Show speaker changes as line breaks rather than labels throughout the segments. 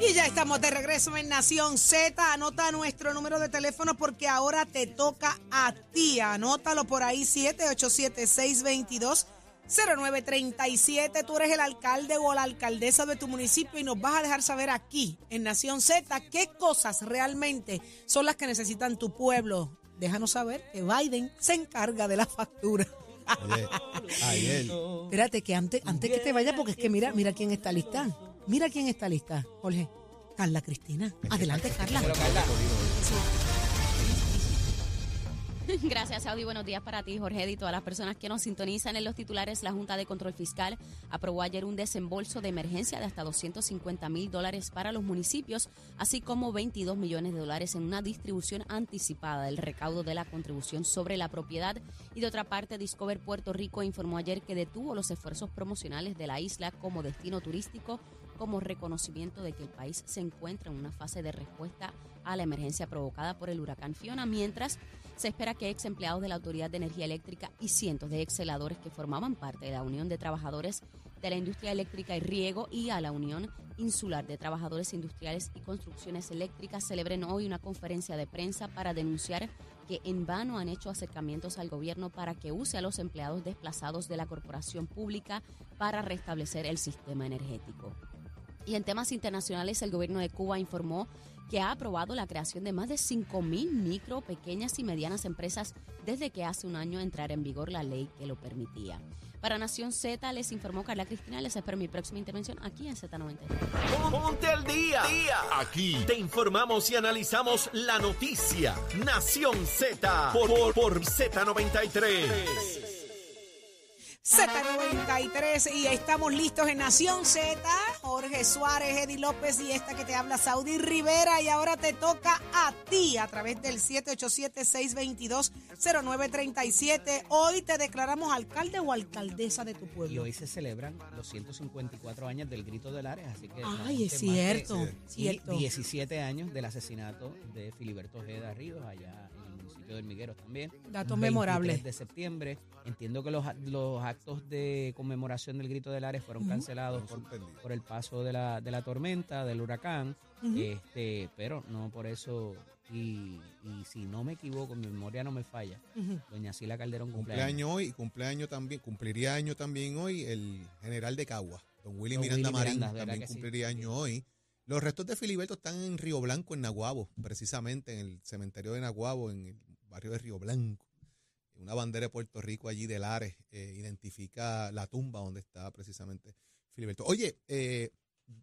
Y ya estamos de regreso en Nación Z. Anota nuestro número de teléfono porque ahora te toca a ti. Anótalo por ahí, 787-622-0937. Tú eres el alcalde o la alcaldesa de tu municipio y nos vas a dejar saber aquí, en Nación Z, qué cosas realmente son las que necesitan tu pueblo. Déjanos saber que Biden se encarga de la factura.
Ayer, ayer.
Espérate, que antes, antes que te vaya, porque es que mira, mira quién está lista. Mira quién está lista, Jorge. Carla Cristina. Adelante, Carla.
Gracias, Audi. Buenos días para ti, Jorge, y todas las personas que nos sintonizan en los titulares. La Junta de Control Fiscal aprobó ayer un desembolso de emergencia de hasta 250 mil dólares para los municipios, así como 22 millones de dólares en una distribución anticipada del recaudo de la contribución sobre la propiedad. Y de otra parte, Discover Puerto Rico informó ayer que detuvo los esfuerzos promocionales de la isla como destino turístico como reconocimiento de que el país se encuentra en una fase de respuesta a la emergencia provocada por el huracán Fiona, mientras se espera que ex empleados de la Autoridad de Energía Eléctrica y cientos de ex celadores que formaban parte de la Unión de Trabajadores de la Industria Eléctrica y Riego y a la Unión Insular de Trabajadores Industriales y Construcciones Eléctricas celebren hoy una conferencia de prensa para denunciar que en vano han hecho acercamientos al gobierno para que use a los empleados desplazados de la corporación pública para restablecer el sistema energético. Y en temas internacionales, el gobierno de Cuba informó que ha aprobado la creación de más de 5.000 micro, pequeñas y medianas empresas desde que hace un año entrara en vigor la ley que lo permitía. Para Nación Z les informó Carla Cristina. Les espero mi próxima intervención aquí en Z93.
Ponte al día. Aquí te informamos y analizamos la noticia. Nación Z por, por, por Z93.
Z93 y estamos listos en Nación Z. Jorge Suárez, Eddie López y esta que te habla Saudi Rivera. Y ahora te toca a ti a través del 787-622-0937. Hoy te declaramos alcalde o alcaldesa de tu
Y
pueblo.
hoy se celebran los 154 años del grito de Lares, así que...
Ay, es
de-
cierto,
y
cierto.
17 años del asesinato de Filiberto Ojeda Ríos allá municipio del Migueros también.
Datos
23
memorables.
de septiembre. Entiendo que los, los actos de conmemoración del grito de Lares fueron cancelados por, el paso de la, de la tormenta, del huracán, este, pero no por eso... Y, y si no me equivoco, mi memoria no me falla. Doña Sila Calderón cumpleaños.
Cumpleaños hoy y cumpleaños también, cumpliría año también hoy el general de Cagua, don Willy
Don
Miranda
Willy
Marín,
Miranda, ¿verdad
también
sí?
cumpliría año hoy. Los restos de Filiberto están en Río Blanco, en Naguabo, precisamente en el cementerio de Naguabo, en el barrio de Río Blanco. Una bandera de Puerto Rico allí de Lares eh, identifica la tumba donde está precisamente Filiberto. Oye, eh,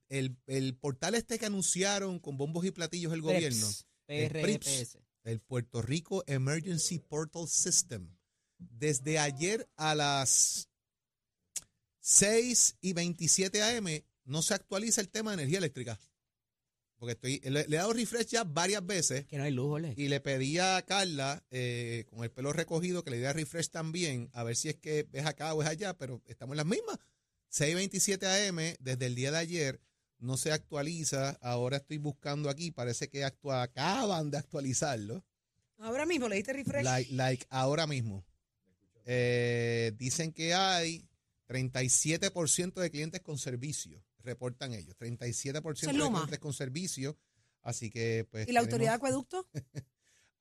el, el portal este que anunciaron con bombos y platillos el gobierno, el PRIPS,
PRPS.
el Puerto Rico Emergency Portal System. Desde ayer a las 6 y 27 AM no se actualiza el tema de energía eléctrica. Porque estoy, le, le he dado refresh ya varias veces
Que no hay luz, Ole.
y le pedí a Carla, eh, con el pelo recogido, que le diera refresh también, a ver si es que es acá o es allá, pero estamos en las mismas. 6.27 AM, desde el día de ayer, no se actualiza. Ahora estoy buscando aquí, parece que actua- acaban de actualizarlo.
Ahora mismo le diste refresh.
Like, like ahora mismo. Eh, dicen que hay 37% de clientes con servicio, reportan ellos. 37%
Eso es
de clientes con servicio. Así que, pues.
¿Y la autoridad de acueducto?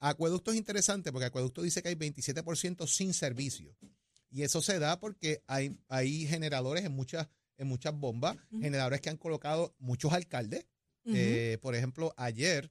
Acueducto es interesante porque Acueducto dice que hay 27% sin servicio. Y eso se da porque hay, hay generadores en muchas, en muchas bombas, generadores que han colocado muchos alcaldes. Eh, por ejemplo, ayer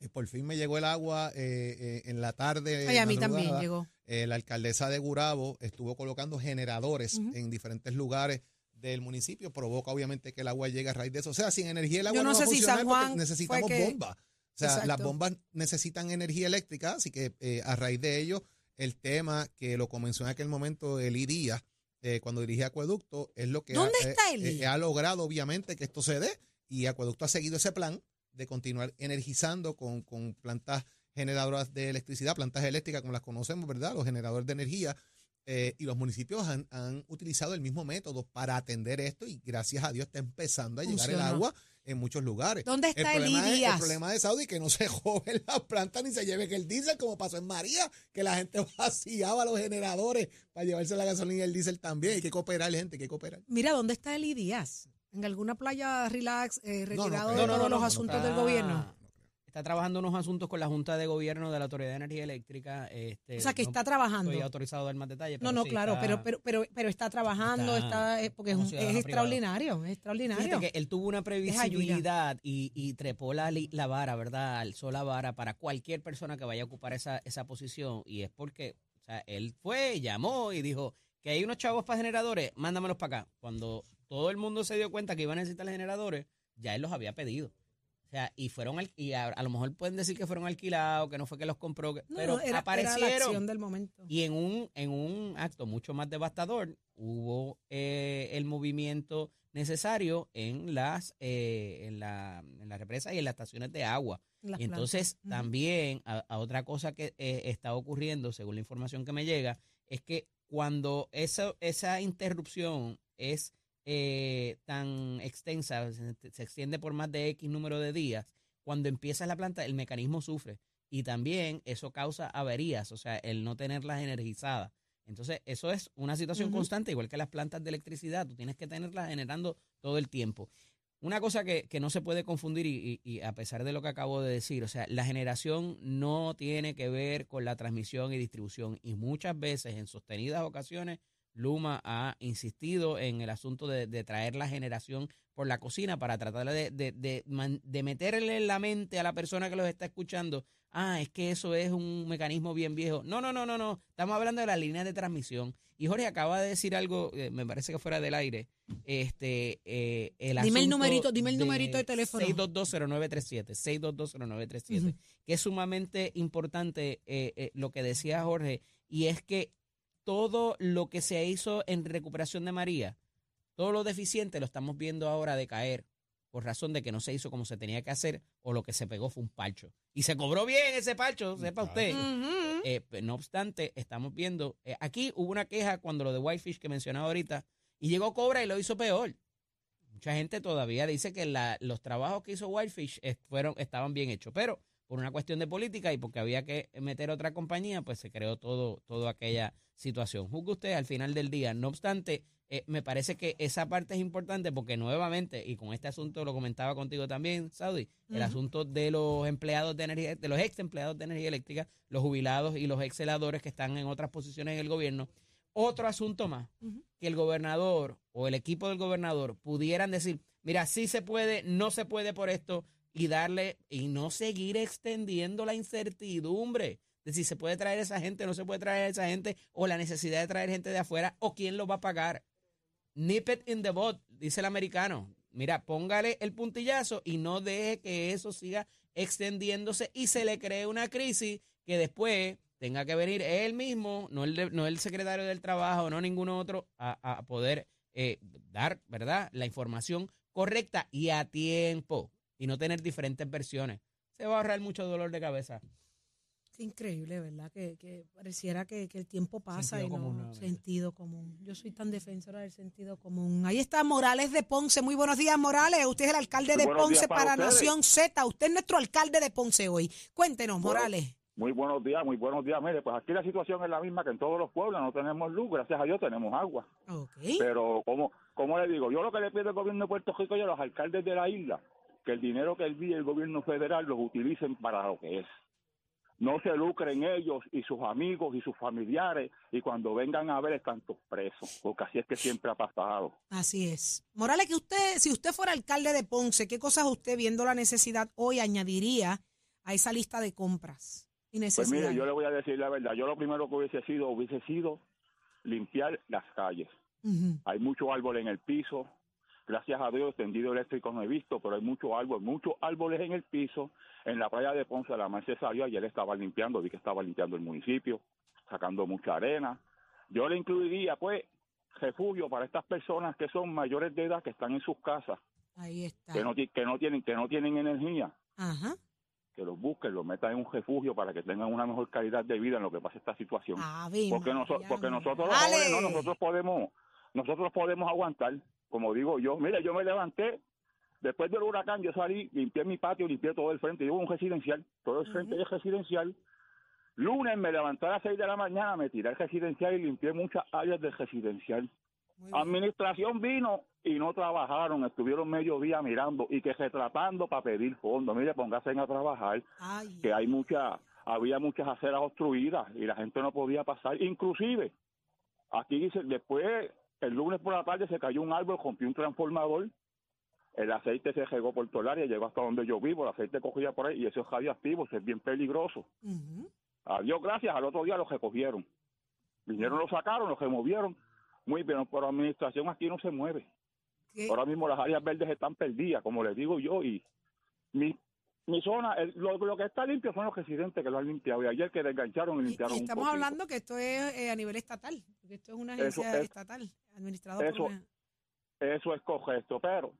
eh, por fin me llegó el agua eh, eh, en la tarde.
Ay, a mí también llegó.
Eh, la alcaldesa de Gurabo estuvo colocando generadores en diferentes lugares del municipio. Provoca obviamente que el agua llegue a raíz de eso. O sea, sin energía el agua
Yo no
va
sé
a
si
funcionar
San
porque necesitamos
que-
bombas. O sea,
Exacto.
las bombas necesitan energía eléctrica, así que eh, a raíz de ello, el tema que lo comenzó en aquel momento Eli Díaz, eh, cuando dirigía Acueducto, es lo que
¿Dónde
ha, eh, ha logrado, obviamente, que esto se dé, y Acueducto ha seguido ese plan de continuar energizando con, con plantas generadoras de electricidad, plantas eléctricas como las conocemos, ¿verdad? Los generadores de energía. Eh, y los municipios han, han utilizado el mismo método para atender esto y gracias a Dios está empezando a llegar el agua en muchos lugares.
¿Dónde está
el
Eli
problema, es, el
Díaz?
problema de Saudi que no se joven las plantas ni se lleven el diésel como pasó en María, que la gente vaciaba los generadores para llevarse la gasolina y el diésel también. Hay que cooperar, gente, hay que cooperar.
Mira, ¿dónde está Eli Díaz? En alguna playa relax, eh,
No, no
retirado de
No,
todos los asuntos del gobierno.
Está trabajando unos asuntos con la Junta de Gobierno de la Autoridad de Energía Eléctrica. Este,
O sea, que
no
está trabajando.
Estoy autorizado a dar más detalles.
No, no,
sí,
claro,
está-
pero, pero, pero, pero está trabajando,
está
está, eh, porque es, un- es extraordinario, es extraordinario.
Que él tuvo una previsibilidad y, y trepó la, la vara, ¿verdad? Alzó la vara para cualquier persona que vaya a ocupar esa, esa posición. Y es porque, o sea, él fue, llamó y dijo que hay unos chavos para generadores, mándamelos para acá. Cuando todo el mundo se dio cuenta que iban a necesitar generadores, ya él los había pedido. Sea, y fueron, al- y a, a lo mejor pueden decir que fueron alquilados, que no fue que los compró, que-
No,
pero
no, era, era la
aparecieron.
acción del momento.
Y en un, en un acto mucho más devastador, hubo eh, el movimiento necesario en las, eh, en, la, en las represas y en las estaciones de agua.
las
Y entonces
plantas.
También a, a otra cosa que eh, está ocurriendo, según la información que me llega, es que cuando esa, esa interrupción es eh, tan extensa, se, se extiende por más de X número de días, cuando empieza la planta, el mecanismo sufre. Y también eso causa averías, o sea, el no tenerlas energizadas. Entonces, eso es una situación constante, igual que las plantas de electricidad, tú tienes que tenerlas generando todo el tiempo. Una cosa que, que no se puede confundir, y, y- y a pesar de lo que acabo de decir, o sea, la generación no tiene que ver con la transmisión y distribución. Y muchas veces, en sostenidas ocasiones, Luma ha insistido en el asunto de, de traer la generación por la cocina para tratar de, de, de de meterle en la mente a la persona que los está escuchando, ah, es que eso es un mecanismo bien viejo. No, no, no, no, no. Estamos hablando de las líneas de transmisión. Y Jorge acaba de decir algo, eh, me parece que fuera del aire. Este, eh, el
Dime el numerito, dime el numerito de teléfono.
6220937, 6220937,
Ujú.
que es sumamente importante eh, eh, lo que decía Jorge, y es que todo lo que se hizo en recuperación de María, todo lo deficiente lo estamos viendo ahora decaer por razón de que no se hizo como se tenía que hacer o lo que se pegó fue un palcho. Y se cobró bien ese palcho, sepa usted. Eh, pues, no obstante, estamos viendo, eh, aquí hubo una queja cuando lo de Whitefish que mencionaba ahorita, y llegó Cobra y lo hizo peor. Mucha gente todavía dice que la- los trabajos que hizo Whitefish eh, fueron, estaban bien hechos, pero por una cuestión de política y porque había que meter otra compañía, pues se creó todo, toda aquella situación. Juzgue usted al final del día. No obstante, eh, me parece que esa parte es importante porque nuevamente, y con este asunto lo comentaba contigo también, Saudi, el asunto de los empleados de energía, de los ex empleados de energía eléctrica, los jubilados y los ex celadores que están en otras posiciones en el gobierno. Otro asunto más, que el gobernador o el equipo del gobernador pudieran decir, mira, sí se puede, no se puede por esto, y darle, y no seguir extendiendo la incertidumbre de si se puede traer esa gente, no se puede traer esa gente, o la necesidad de traer gente de afuera, o quién lo va a pagar. Nip it in the bud, dice el americano. Mira, póngale el puntillazo y no deje que eso siga extendiéndose y se le cree una crisis que después tenga que venir él mismo, no el, no el secretario del trabajo, no ningún otro, a, a poder eh, dar, ¿verdad?, la información correcta y a tiempo y no tener diferentes versiones. Se va a ahorrar mucho dolor de cabeza.
Qué increíble, ¿verdad? Que, que pareciera que, que el tiempo pasa
Sentido
y
común
sentido común. Yo soy tan defensora del sentido común. Ahí está Morales de Ponce. Muy buenos días, Morales. Usted es el alcalde de Ponce
para.
Nación Z. Usted es nuestro alcalde de Ponce hoy. Cuéntenos,
Bueno,
Morales.
Muy buenos días, muy buenos días. Mire, pues aquí la situación es la misma que en todos los pueblos. No tenemos luz, gracias a Dios tenemos agua. Pero, como, como le digo, yo lo que le pido al gobierno de Puerto Rico y a los alcaldes de la isla, que el dinero que envíe el gobierno federal los utilicen para lo que es. No se lucren ellos y sus amigos y sus familiares y cuando vengan a ver están todos presos, porque así es que siempre ha pasado.
Así es. Morales, que usted, si usted fuera alcalde de Ponce, ¿qué cosas usted, viendo la necesidad hoy, añadiría a esa lista de compras y
Pues mire, yo le voy a decir la verdad. Yo lo primero que hubiese sido, hubiese sido limpiar las calles. Hay muchos árboles en el piso. Gracias a Dios, tendido eléctrico no he visto, pero hay muchos árboles, muchos árboles en el piso. En la playa de Ponce, la mar se salió, ayer estaba limpiando, vi que estaba limpiando el municipio, sacando mucha arena. Yo le incluiría, pues, refugio para estas personas que son mayores de edad, que están en sus casas,
Ahí está.
que no, ti- que no tienen que no tienen energía,
Ajá.
que los busquen, los metan en un refugio para que tengan una mejor calidad de vida en lo que pasa esta situación.
Ave
porque, noso- porque nosotros los jóvenes, no, nosotros podemos nosotros podemos aguantar como digo yo mira yo me levanté después del huracán yo salí limpié mi patio limpié todo el frente yo vivo en un residencial todo el frente es residencial. Lunes me levanté a las 6 de la mañana me tiré al residencial y limpié muchas áreas del residencial. Administración vino y no trabajaron, estuvieron medio día mirando y que retratando para pedir fondos. Mire, póngase a trabajar,
Ay,
que hay mucha, había muchas aceras obstruidas y la gente no podía pasar. Inclusive, aquí dice, después, el lunes por la tarde se cayó un árbol, rompió un transformador, el aceite se regó por todo el área, llegó hasta donde yo vivo, el aceite cogía por ahí y eso es radioactivo, eso es bien peligroso.
ujú.
Adiós, gracias, al otro día lo recogieron. Vinieron, lo sacaron, lo removieron. Muy bien, pero la administración aquí no se mueve.
¿Qué?
Ahora mismo las áreas verdes están perdidas, como les digo yo, y mi, mi zona, el- lo, lo que está limpio son los residentes que lo han limpiado. Y ayer que desgancharon y limpiaron
y estamos hablando que esto es eh, a nivel estatal, porque esto es una agencia
es-
estatal, administrado por
eso-
una...
Eso es correcto, pero,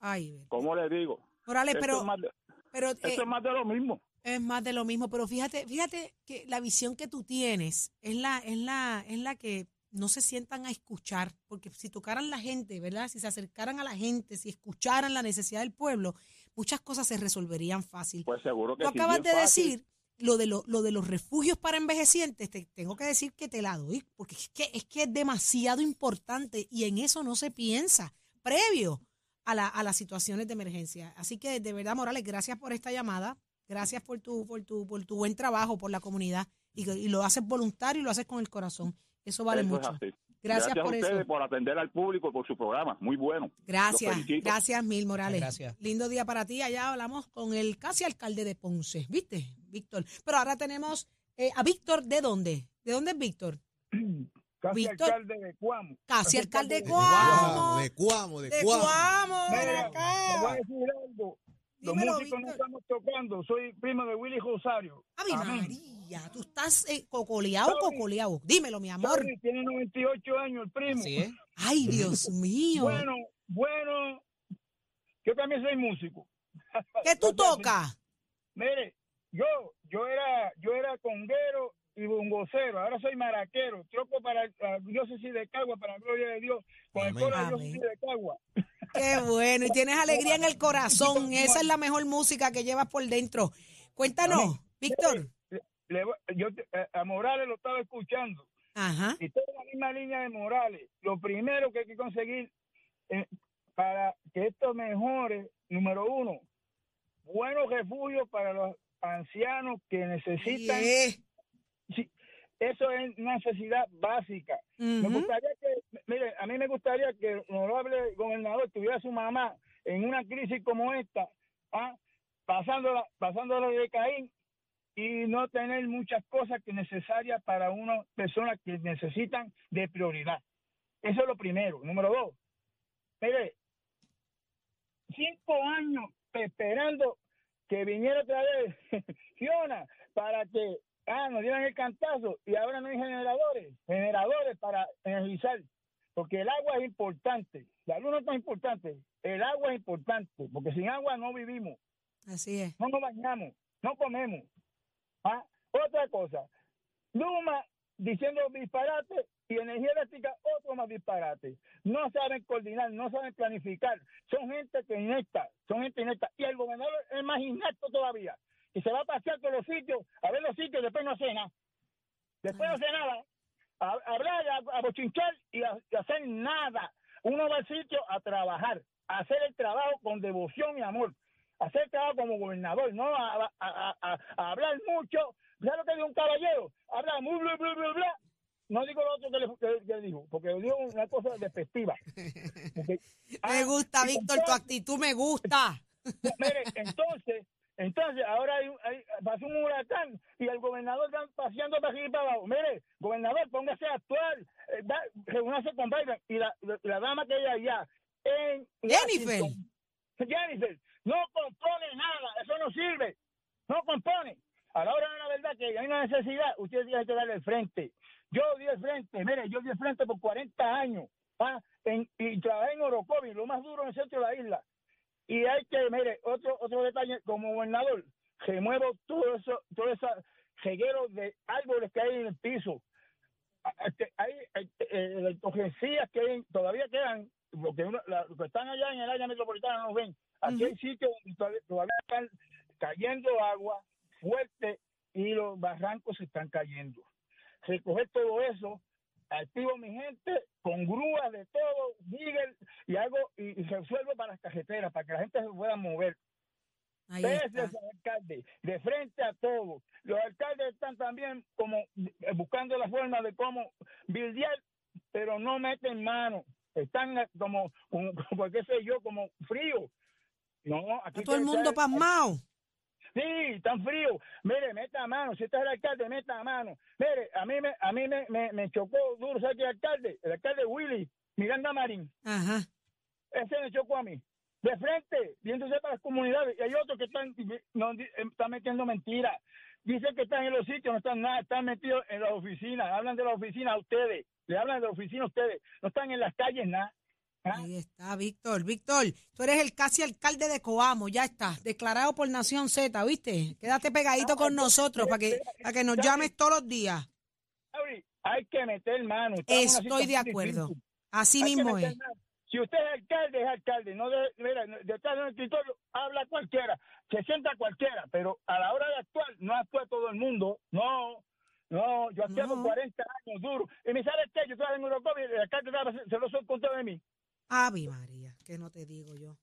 Ay,
como les digo,
Morales,
esto,
pero,
es más de,
pero
esto
eh,
es más de lo mismo.
es más de lo mismo, pero fíjate, fíjate que la visión que tú tienes es la, es la, es la que no se sientan a escuchar, porque si tocaran la gente, ¿verdad? Si se acercaran a la gente, si escucharan la necesidad del pueblo, muchas cosas se resolverían fácil.
Pues seguro que
Tú
sí,
acabas de
fácil.
decir lo de, lo, lo de los refugios para envejecientes, te tengo que decir que te la doy, porque es que, es que es demasiado importante y en eso no se piensa previo a, la, a las situaciones de emergencia. Así que de verdad, Morales, gracias por esta llamada, gracias por tu, por tu, por tu buen trabajo por la comunidad y, lo haces voluntario y lo haces con el corazón. Eso vale
Eso
mucho.
Así.
Gracias, por
a ustedes
eso.
por atender al público y por su programa. Muy bueno.
Gracias, gracias mil, Morales.
Gracias.
Lindo día para ti. Allá hablamos con el casi alcalde de Ponce, ¿viste, Víctor? Pero ahora tenemos eh, a Víctor, ¿de dónde? ¿De dónde es Víctor?
Casi
Víctor.
alcalde de Cuamo.
Casi alcalde de
de
Cuamo.
De Cuamo, de
De
Cuamo.
Cuamo, ven
Mira,
acá.
te voy a decir algo. Los
Dímelo,
músicos no estamos tocando. Soy primo de Willy Rosario.
Ave
Amén.
María, tú estás eh, cocoleado,
Sorry.
cocoleado. Dímelo, mi amor.
Sorry, Tiene 98 años el primo.
Así es.
Ay, Dios mío.
Bueno, bueno. Yo también soy músico.
¿Qué tú tocas?
Mire, yo, yo era, yo era conguero y bongocero. Ahora soy maraquero. Troco para la diócesis de Cagua, para la gloria de Dios. Con el
Amén.
coro de diócesis de Cagua.
Qué bueno. Y tienes alegría en el corazón. Esa es la mejor música que llevas por dentro. Cuéntanos. Víctor.
Yo eh, a Morales lo estaba escuchando.
Ajá.
y toda la misma línea de Morales. Lo primero que hay que conseguir eh, para que esto mejore, número uno, buenos refugios para los ancianos que necesitan.
Yeah.
Sí, eso es una necesidad básica. Me gustaría que, mire, a mí me gustaría que el honorable gobernador tuviera a su mamá en una crisis como esta, ¿ah? pasándola, pasándola de Caín y no tener muchas cosas que necesarias para una persona que necesitan de prioridad. Eso es lo primero. Número dos, mire, cinco años esperando que viniera otra vez Fiona para que ah, nos dieran el cantazo y ahora no hay generadores, generadores para energizar, porque el agua es importante, la luz no es tan importante, el agua es importante, porque sin agua no vivimos,
Así es.
no nos bañamos, no comemos. Ah, Otra cosa, Luma diciendo disparate y energía eléctrica otro más disparate. No saben coordinar, no saben planificar. Son gente que inecta, son gente inecta. Y el gobernador es más inecto todavía. Y se va a pasear por los sitios, a ver los sitios, después no hace nada. Después no hace nada. A, a hablar, a, a bochinchar y a, hacer nada. Uno va al sitio a trabajar, a hacer el trabajo con devoción y amor. A hacer el trabajo como gobernador, no a, hablar mucho. ¿Sabes lo que dijo un caballero? Habla muy bla, bla, bla, bla. No digo lo otro que le, que- que dijo, porque dijo una cosa despectiva. Porque-
Me
Ah,
gusta, Víctor, tu actitud me gusta.
Mire, entonces, entonces ahora hay, un- hay- pasó un huracán y el gobernador está paseando para arriba y para abajo. Mire, gobernador, póngase a actuar, eh, da- reúnase con Biden y la, la, la dama que hay allá en
Jennifer.
Washington, Jennifer, no compone nada, eso no sirve, no compone. A la hora de la verdad que hay una necesidad, usted tiene que darle el frente. Yo di el frente, mire, yo di el frente por 40 años ah, en- y trabajé en Orocovi, lo más duro en el centro de la isla. Y hay que, mire, otro otro detalle, como gobernador, remuevo todo eso, todo ese reguero de árboles que hay en el piso. A- que Hay eh, eh, que hay- todavía quedan, porque uno- la- los que están allá en el área metropolitana no ven. Aquí hay sitios donde todavía- todavía están cayendo agua fuerte y los barrancos se están cayendo. Recoger todo eso activo mi gente con grúas de todo, digger, y hago y, y resuelvo para las carreteras, para que la gente se pueda mover.
Ahí
alcalde, de frente a todo. Los alcaldes están también como eh, buscando la forma de cómo bildear, pero no meten mano. Están eh, como, como, como, qué sé yo, como frío. No, aquí
todo el mundo pasmado.
Sí, tan frío. Mire, meta mano. Si este es el alcalde, meta mano. Mire, a mí me, a mí me, me, me chocó duro, ¿sabes qué alcalde? El alcalde Willy, Miranda Marín.
Ajá.
Ese me chocó a mí. De frente, viéndose para las comunidades. Y hay otros que están, no, eh, están metiendo mentiras. Dicen que están en los sitios, no están nada, están metidos en las oficinas. Hablan de la oficina a ustedes. Le hablan de la oficina a ustedes. No están en las calles nada. ¿Ah?
Ahí está, Víctor. Víctor, tú eres el casi alcalde de Coamo, ya está, declarado por Nación Z, ¿viste? Quédate pegadito con nosotros para que, para que nos llames todos los días.
Hay que meter mano.
Estoy de acuerdo.
difícil.
Así
Hay que
mismo es.
mano. Si usted es alcalde, es alcalde. No de, mira, detrás de un escritorio habla cualquiera, se sienta cualquiera, pero a la hora de actuar no actúa todo el mundo. No, no, yo por
No.
40 años duro. Y me sabe qué, yo estaba en Eurocom y el alcalde estaba- se lo soltó de mí.
Ave María, que no te digo yo.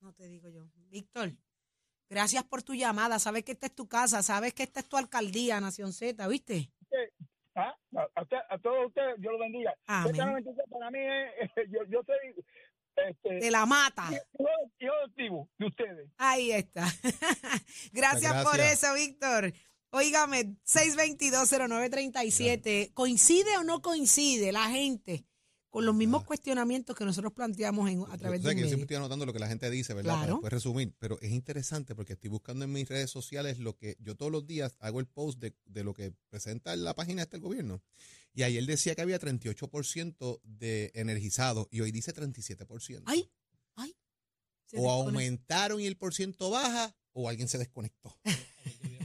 No te digo yo. Víctor, gracias por tu llamada. Sabes que esta es tu casa, sabes que esta es tu alcaldía, Nación Z, ¿viste?
¿Ah? A, usted- a todos ustedes, Dios los bendiga.
Amén.
Esta 93 para mí es, yo, yo soy este,
De la mata.
hijo, hijo adoptivo de ustedes.
Ahí está. Gracias por eso, Víctor. Óigame, 6220937. ¿Coincide o no coincide la gente con los mismos cuestionamientos que nosotros planteamos en, a través de
que yo siempre estoy anotando lo que la gente dice, ¿verdad?
Claro.
Para después resumir. Pero es interesante porque estoy buscando en mis redes sociales lo que yo todos los días hago el post de, de lo que presenta en la página este el gobierno. Y ayer decía que había 38% de energizados y hoy dice 37%.
Ay, ay. Se
o aumentaron y el por ciento baja o alguien se desconectó.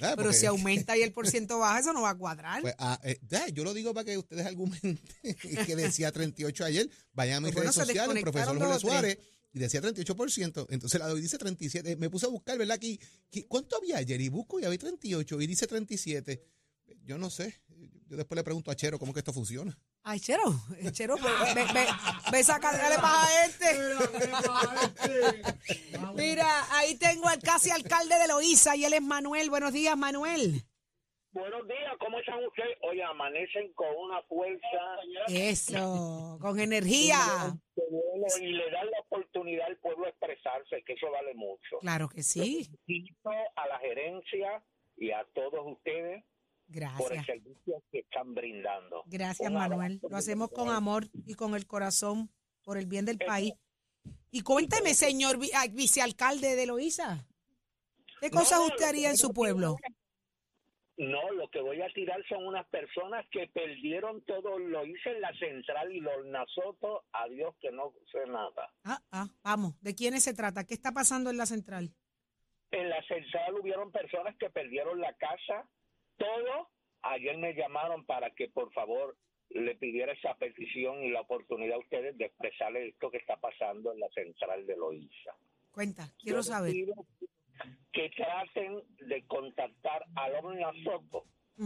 ¿Verdad?
Pero si aumenta y el por ciento baja, eso no va a cuadrar.
pues, ah, eh, ya, yo lo digo para que ustedes argumenten que decía 38 ayer. Vayan a mis
bueno,
redes sociales, profesor
desconectaron
Jorge
dos o tres.
Suárez, y decía 38%. Entonces la de hoy dice 37. Me puse a buscar, ¿verdad? Aquí, ¿Cuánto había ayer? Y busco y había 38 y dice 37. Yo no sé. Yo después le pregunto a Chero cómo que esto funciona.
Ay, Chero, eh, Chero, ve, ve, ve, sacándole paja a este. Mira, ahí tengo al casi alcalde de Loíza y él es Manuel. Buenos días, Manuel.
Buenos días, ¿cómo están ustedes? Oye, amanecen con una fuerza
Eso, con energía.
y le dan la oportunidad al pueblo a expresarse, que eso vale mucho.
Claro que sí.
Felicito a la gerencia y a todos ustedes por el
Gracias.
servicio que están brindando.
Gracias, Manuel. Lo hacemos con amor y con el corazón por el bien del país. Y cuénteme, señor vicealcalde de Loíza, ¿qué cosas
No,
usted haría en su pueblo?
No, lo que voy a tirar son unas personas que perdieron todo, lo hice en la central y los Nasoto, a Dios que no sé nada.
Ah, ah, vamos, ¿de quiénes se trata? ¿Qué está pasando en la central?
En la central hubieron personas que perdieron la casa, todo. Ayer me llamaron para que por favor le pidiera esa petición y la oportunidad a ustedes de expresarle esto que está pasando en la central de Loíza.
Cuenta, quiero
Yo
saber.
pido que traten de contactar a Lorna Soto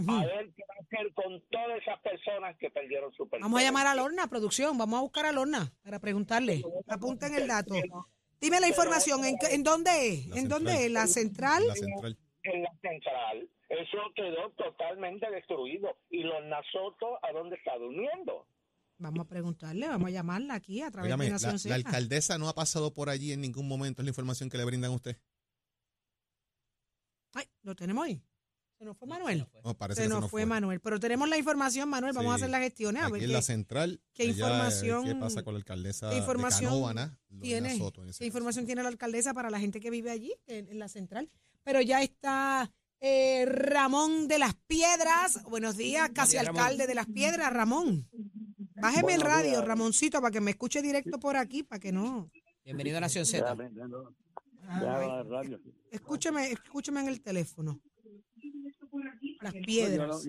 a ver qué va a hacer con todas esas personas que perdieron su
Vamos a llamar a Lorna, producción. Vamos a buscar a Lorna para preguntarle. Apunten el dato. Dime la información. ¿En, en dónde es? ¿En dónde es? ¿La central?
La central.
En la central. Eso quedó totalmente destruido. ¿Y los Nasoto a dónde está durmiendo?
Vamos a preguntarle, vamos a llamarla aquí a través
Óigame,
de
la,
Nación
la
Z.
alcaldesa no ha pasado por allí en ningún momento. Es la información que le brindan a usted.
Ay, lo tenemos ahí. Se nos fue Manuel.
No,
Se
que
nos fue Manuel. Pero tenemos la información, Manuel. Vamos a hacer las gestiones. A
Aquí
ver
en
qué,
la central.
qué
allá, eh,
información-
¿Qué pasa con la alcaldesa
qué información
de Canóvana? Lorena
tiene,
Soto,
qué
caso.
información tiene la alcaldesa para la gente que vive allí, en, en la central. Pero ya está eh, Ramón de las Piedras. Buenos días, casi
Ramón.
alcalde de las Piedras, Ramón. Bájeme el radio,
días.
Ramoncito, para que me escuche directo por aquí, para que no.
Bienvenido a Nación Z.
Ay, escúcheme, escúcheme en el teléfono. Las piedras.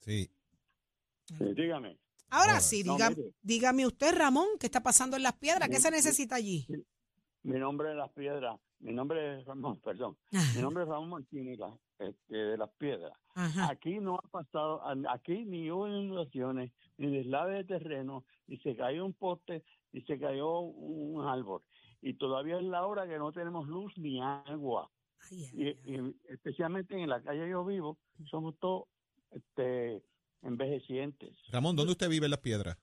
Sí.
dígame.
Ahora sí, diga- dígame usted, Ramón, ¿qué está pasando en las piedras? ¿Qué se necesita allí?
Mi nombre es Las Piedras. Mi nombre es Ramón, perdón. Mi nombre es Ramón Martínez.
Este, de las piedras.
Ajá.
Aquí no ha pasado, aquí ni hubo inundaciones, ni deslave de terreno, ni se cayó un poste, ni se cayó un árbol. Y todavía es la hora que no tenemos luz ni agua.
Ay,
Y,
ay, ay.
y especialmente en la calle yo vivo, somos todos este, envejecientes.
Ramón, ¿dónde usted vive en Las Piedras?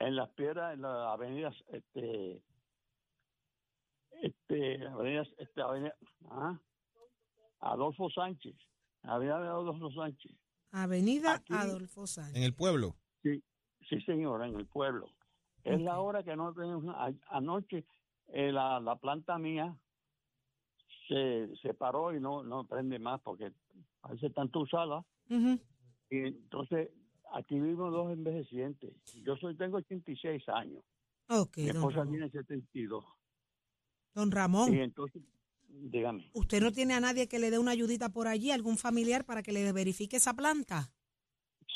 En las piedras, en las avenidas, este, este, avenidas, este, avenida, ah, Adolfo Sánchez, avenida Adolfo Sánchez.
Avenida
Aquí-
Adolfo Sánchez.
En el pueblo.
Sí, sí, señora, en el pueblo. Es la hora que no tenemos. Anoche eh, la, la planta mía se, se paró y no, no prende más porque a veces tanto usada.
Ujú.
Y entonces aquí vivimos dos envejecientes. Yo soy tengo 86 años. Mi esposa tiene 72.
Don Ramón,
Y entonces, dígame.
¿usted no tiene a nadie que le dé una ayudita por allí, algún familiar para que le verifique esa planta?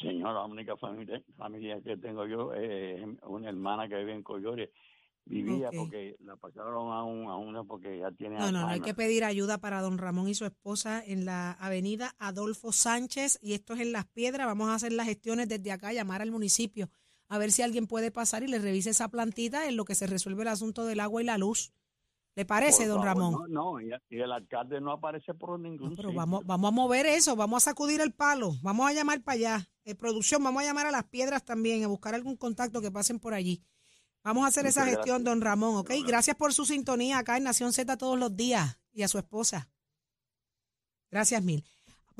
Señora, la única familia, familia que tengo yo es una hermana que vive en Coyores. Vivía porque la pasaron a, un, a una porque ya tiene
No, no, no, hay que pedir ayuda para don Ramón y su esposa en la avenida Adolfo Sánchez y esto es en Las Piedras. Vamos a hacer las gestiones desde acá, llamar al municipio a ver si alguien puede pasar y le revise esa plantita en lo que se resuelve el asunto del agua y la luz. ¿Le parece, don Ramón?
No, no, y, el alcalde no aparece por ningún
No, pero
sitio.
vamos, vamos a mover eso, vamos a sacudir el palo, vamos a llamar para allá. Eh, producción, vamos a llamar a las piedras también, a buscar algún contacto que pasen por allí. Vamos a hacer esa gestión, don Ramón, ¿ok? Gracias por su sintonía acá en Nación Z todos los días y a su esposa. Gracias mil.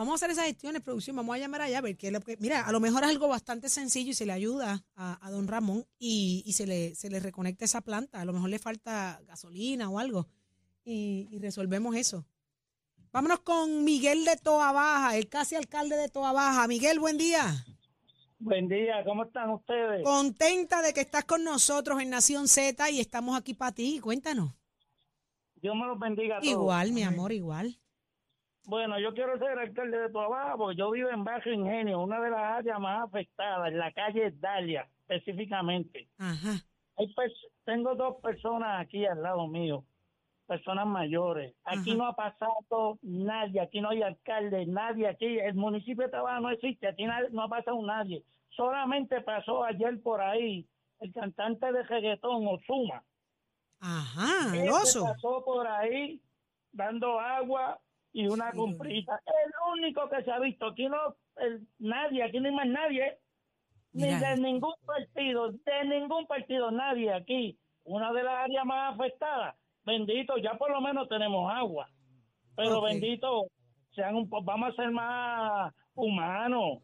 Vamos a hacer esas gestiones, producción, vamos a llamar allá a ver qué es lo que... Mira, a lo mejor es algo bastante sencillo y se le ayuda a, a don Ramón y, y se, le, se le reconecta esa planta. A lo mejor le falta gasolina o algo y, y resolvemos eso. Vámonos con Miguel de Toa Baja, el casi alcalde de Toa Baja. Miguel, buen día.
Buen día, ¿cómo están ustedes?
Contenta de que estás con nosotros en Nación Z y estamos aquí para ti. Cuéntanos.
Dios me los bendiga a todos.
Igual, mi amor, igual.
Bueno, yo quiero ser alcalde de Toabaja porque yo vivo en Bajo Ingenio, una de las áreas más afectadas, en la calle Dalia, específicamente.
Ajá.
Hay tengo dos personas aquí al lado mío, personas mayores. Aquí
Ajá.
no ha pasado nadie, aquí no hay alcalde, nadie aquí. El municipio de Toabaja no existe, aquí no ha pasado nadie. Solamente pasó ayer por ahí el cantante de reggaetón, Ozuma.
Ajá, el oso.
pasó por ahí dando agua y una
Sí,
comprita. El único que se ha visto. Aquí no, el- nadie, aquí no hay más nadie. Ni de ningún partido, de ningún partido, nadie aquí. Una de las áreas más afectadas. Bendito, ya por lo menos tenemos agua. Pero bendito, sean un vamos a ser más humanos.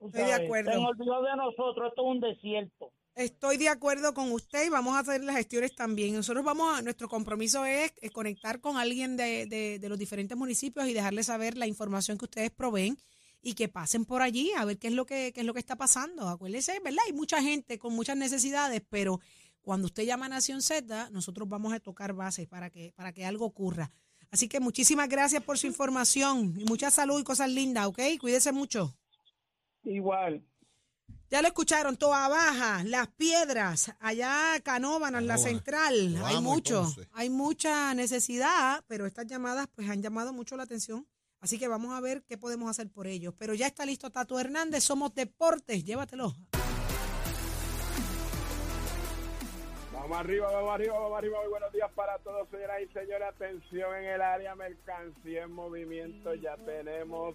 Estoy de acuerdo.
Se olvidó de nosotros, esto es un desierto.
Estoy de acuerdo con usted y vamos a hacer las gestiones también. Nosotros vamos a, nuestro compromiso es, eh, conectar con alguien de, de- de los diferentes municipios y dejarles saber la información que ustedes proveen y que pasen por allí a ver qué es lo que, qué es lo que está pasando. Acuérdese, ¿verdad? Hay mucha gente con muchas necesidades, pero cuando usted llama a Nación Z, nosotros vamos a tocar bases para que, para que algo ocurra. Así que muchísimas gracias por su información y mucha salud y cosas lindas, ¿ok? Cuídese mucho.
Igual.
Ya lo escucharon, Toa Baja, Las Piedras, allá Canóvanas, la
Canóvanas.
central. Hay mucho, hay mucha necesidad, pero estas llamadas pues han llamado mucho la atención. Así que vamos a ver qué podemos hacer por ellos. Pero ya está listo Tato Hernández, somos deportes, llévatelo.
Vamos arriba, vamos arriba, vamos arriba. Muy buenos días para todos, señoras y señores. Atención en el área mercancía en movimiento. Ya tenemos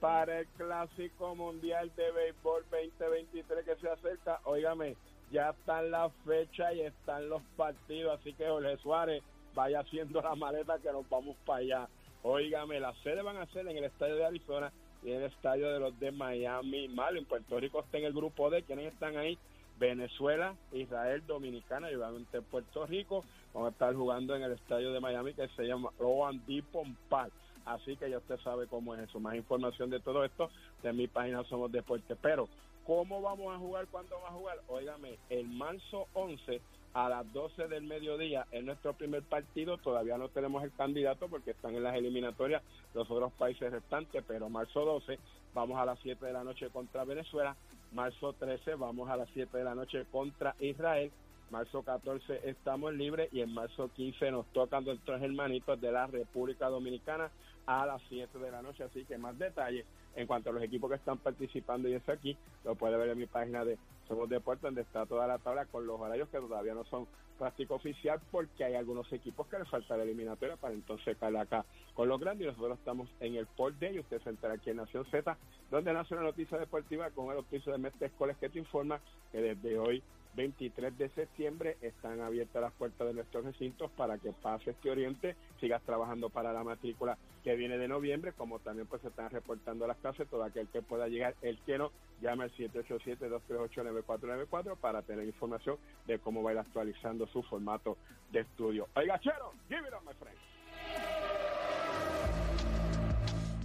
para el Clásico Mundial de Béisbol 2023 que se acerca. Óigame, ya están las fechas y están los partidos. Así que Jorge Suárez vaya haciendo la maleta que nos vamos para allá. Óigame, las sedes van a ser en el estadio de Arizona y en el estadio de los de Miami. Marlin, Puerto Rico está en el grupo D. ¿Quiénes están ahí? Venezuela, Israel, Dominicana y obviamente Puerto Rico. Vamos a estar jugando en el estadio de Miami que se llama Rowan D. Pompal. Así que ya usted sabe cómo es eso. Más información de todo esto de mi página Somos Deporte. Pero, ¿cómo vamos a jugar? ¿Cuándo vamos a jugar? Óigame, el marzo 11 a las 12 del mediodía es nuestro primer partido. Todavía no tenemos el candidato porque están en las eliminatorias los otros países restantes, pero marzo 12 vamos a las 7 de la noche contra Venezuela. Marzo 13 vamos a las 7 de la noche contra Israel. Marzo 14 estamos libres y en marzo 15 nos tocan nuestros hermanitos de la República Dominicana a las 7 de la noche. Así que más detalles en cuanto a los equipos que están participando y eso aquí, lo puede ver en mi página de Somos Deportes, donde está toda la tabla con los horarios que todavía no son práctica oficial porque hay algunos equipos que les falta la eliminatoria para entonces caer acá con los grandes y nosotros estamos en el Port Day y usted se aquí en Nación Z, donde nace una noticia deportiva con el oficio de Mestre Escoles que te informa que desde hoy 23 de septiembre están abiertas las puertas de nuestros recintos para que pases este oriente, sigas trabajando para la matrícula que viene de noviembre, como también pues se están reportando las clases, todo aquel que pueda llegar, el que no, llame al 787-238-9494 para tener información de cómo va a ir actualizando su formato de estudio. Oiga, Chero, up, my friend.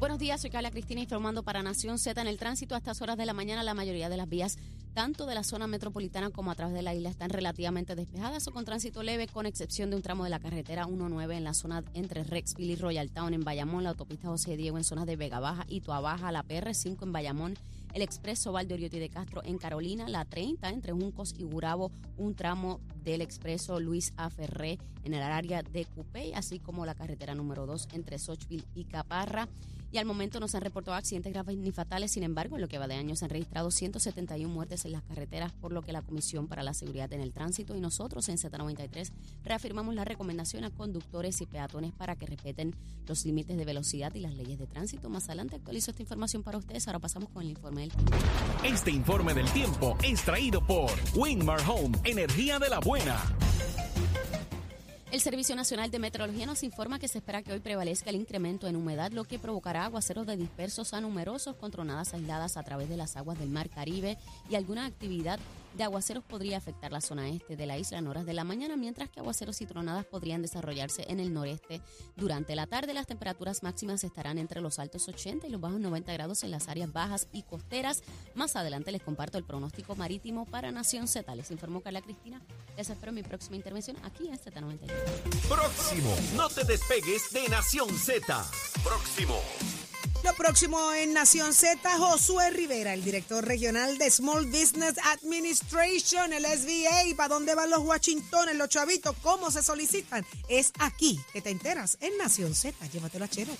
Buenos días, soy Carla Cristina informando para Nación Z. En el tránsito a estas horas de la mañana, la mayoría de las vías, tanto de la zona metropolitana como a través de la isla, están relativamente despejadas o con tránsito leve, con excepción de un tramo de la carretera 19 en la zona entre Rexville y Royal Town en Bayamón, la autopista José Diego en zonas de Vega Baja y Tuabaja, la PR5 en Bayamón, el expreso Valdeoriotti de Castro en Carolina, la 30 entre Juncos y Gurabo, un tramo del expreso Luis A. Ferré en el área de Cupey, así como la carretera número 2 entre Sochville y Caparra. Y al momento no se han reportado accidentes graves ni fatales, sin embargo, en lo que va de año se han registrado 171 muertes en las carreteras, por lo que la Comisión para la Seguridad en el Tránsito y nosotros en Z93 reafirmamos la recomendación a conductores y peatones para que respeten los límites de velocidad y las leyes de tránsito. Más adelante actualizo esta información para ustedes. Ahora pasamos con el informe del tiempo.
Este informe del tiempo es traído por Winmar Home, energía de la buena.
El Servicio Nacional de Meteorología nos informa que se espera que hoy prevalezca el incremento en humedad, lo que provocará aguaceros de dispersos a numerosos con tronadas aisladas a través de las aguas del Mar Caribe y alguna actividad de aguaceros podría afectar la zona este de la isla en horas de la mañana, mientras que aguaceros y tronadas podrían desarrollarse en el noreste. Durante la tarde las temperaturas máximas estarán entre los altos 80 y los bajos 90 grados en las áreas bajas y costeras. Más adelante les comparto el pronóstico marítimo para Nación Z. Les informó Carla Cristina. Les espero en mi próxima intervención aquí en Z93.
Próximo, no te despegues de Nación Z. Próximo.
Lo próximo en Nación Z, Josué Rivera, el director regional de Small Business Administration, el SBA. ¿Para dónde van los Washingtones, los chavitos? ¿Cómo se solicitan? Es aquí que te enteras en Nación Z. Llévatelo a chero.